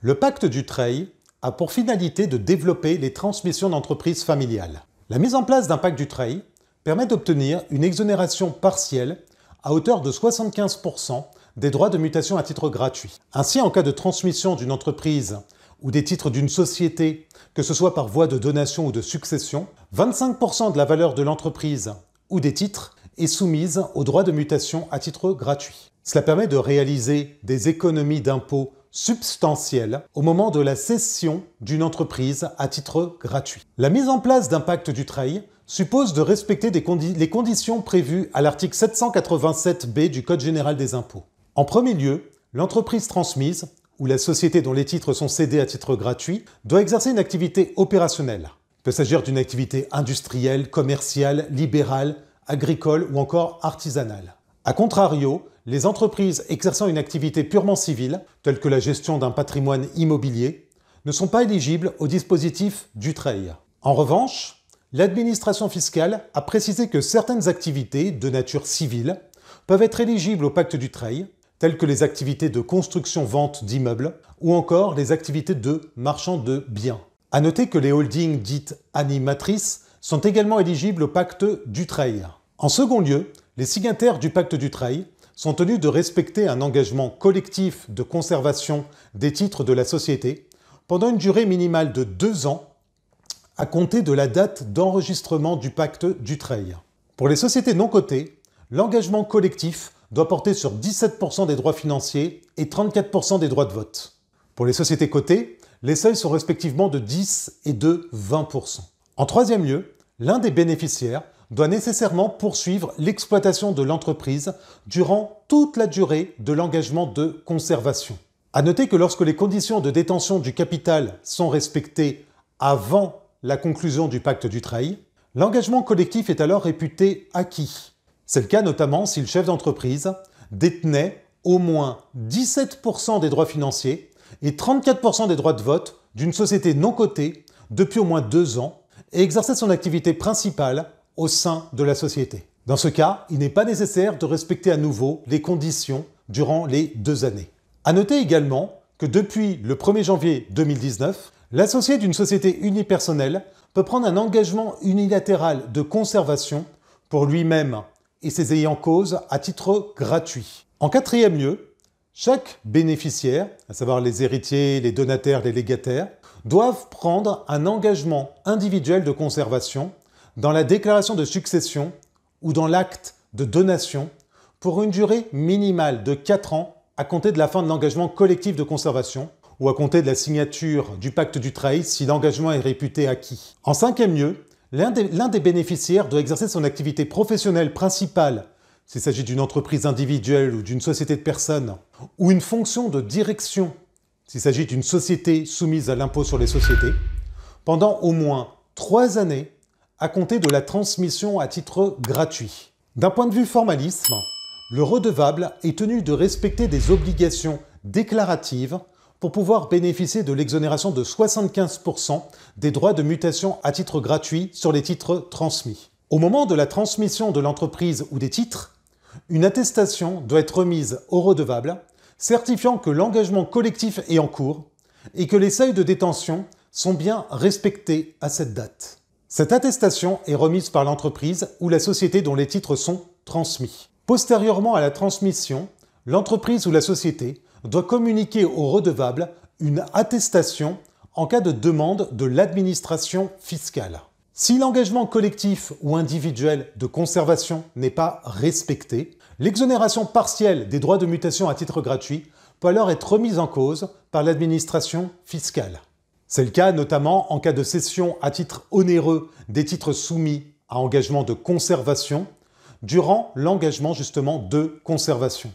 Le pacte du Treil a pour finalité de développer les transmissions d'entreprises familiales. La mise en place d'un pacte du Treil permet d'obtenir une exonération partielle à hauteur de 75% des droits de mutation à titre gratuit. Ainsi, en cas de transmission d'une entreprise ou des titres d'une société, que ce soit par voie de donation ou de succession, 25% de la valeur de l'entreprise ou des titres est soumise aux droits de mutation à titre gratuit. Cela permet de réaliser des économies d'impôts substantielles au moment de la cession d'une entreprise à titre gratuit. La mise en place d'un pacte du trail suppose de respecter les conditions prévues à l'article 787b du Code général des impôts. En premier lieu, l'entreprise transmise, ou la société dont les titres sont cédés à titre gratuit, doit exercer une activité opérationnelle. Il peut s'agir d'une activité industrielle, commerciale, libérale, agricole ou encore artisanale. A contrario, les entreprises exerçant une activité purement civile, telle que la gestion d'un patrimoine immobilier, ne sont pas éligibles au dispositif du TREI. En revanche, l'administration fiscale a précisé que certaines activités de nature civile peuvent être éligibles au pacte du TREI, telles que les activités de construction-vente d'immeubles ou encore les activités de marchand de biens. A noter que les holdings dites animatrices sont également éligibles au pacte du trail. En second lieu, les signataires du pacte du trail sont tenus de respecter un engagement collectif de conservation des titres de la société pendant une durée minimale de deux ans à compter de la date d'enregistrement du pacte du trail. Pour les sociétés non cotées, l'engagement collectif doit porter sur 17% des droits financiers et 34% des droits de vote. Pour les sociétés cotées, les seuils sont respectivement de 10 et de 20%. En troisième lieu, l'un des bénéficiaires doit nécessairement poursuivre l'exploitation de l'entreprise durant toute la durée de l'engagement de conservation. A noter que lorsque les conditions de détention du capital sont respectées avant la conclusion du pacte du trail, l'engagement collectif est alors réputé acquis c'est le cas notamment si le chef d'entreprise détenait au moins 17% des droits financiers et 34% des droits de vote d'une société non cotée depuis au moins deux ans et exerçait son activité principale au sein de la société. Dans ce cas, il n'est pas nécessaire de respecter à nouveau les conditions durant les deux années. A noter également que depuis le 1er janvier 2019, l'associé d'une société unipersonnelle peut prendre un engagement unilatéral de conservation pour lui-même et ses ayants cause à titre gratuit. En quatrième lieu, chaque bénéficiaire, à savoir les héritiers, les donataires, les légataires, doivent prendre un engagement individuel de conservation dans la déclaration de succession ou dans l'acte de donation pour une durée minimale de 4 ans à compter de la fin de l'engagement collectif de conservation ou à compter de la signature du pacte du trail si l'engagement est réputé acquis. En cinquième lieu, L'un des, bénéficiaires doit exercer son activité professionnelle principale, s'il s'agit d'une entreprise individuelle ou d'une société de personnes, ou une fonction de direction, s'il s'agit d'une société soumise à l'impôt sur les sociétés, pendant au moins trois années à compter de la transmission à titre gratuit. D'un point de vue formalisme, le redevable est tenu de respecter des obligations déclaratives pour pouvoir bénéficier de l'exonération de 75% des droits de mutation à titre gratuit sur les titres transmis. Au moment de la transmission de l'entreprise ou des titres, une attestation doit être remise au redevable certifiant que l'engagement collectif est en cours et que les seuils de détention sont bien respectés à cette date. Cette attestation est remise par l'entreprise ou la société dont les titres sont transmis. Postérieurement à la transmission, l'entreprise ou la société doit communiquer au redevable une attestation en cas de demande de l'administration fiscale. Si l'engagement collectif ou individuel de conservation n'est pas respecté, l'exonération partielle des droits de mutation à titre gratuit peut alors être remise en cause par l'administration fiscale. C'est le cas notamment en cas de cession à titre onéreux des titres soumis à engagement de conservation durant l'engagement justement de conservation.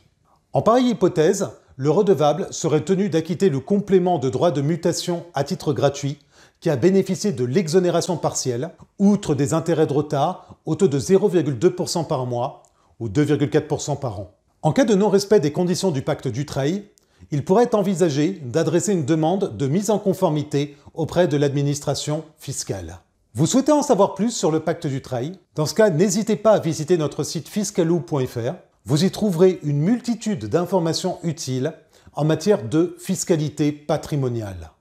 En pareille hypothèse, le redevable serait tenu d'acquitter le complément de droit de mutation à titre gratuit qui a bénéficié de l'exonération partielle, outre des intérêts de retard au taux de 0,2% par mois ou 2,4% par an. En cas de non-respect des conditions du pacte du trail, il pourrait envisager d'adresser une demande de mise en conformité auprès de l'administration fiscale. Vous souhaitez en savoir plus sur le pacte du trail? Dans ce cas, n'hésitez pas à visiter notre site fiscalou.fr vous y trouverez une multitude d'informations utiles en matière de fiscalité patrimoniale.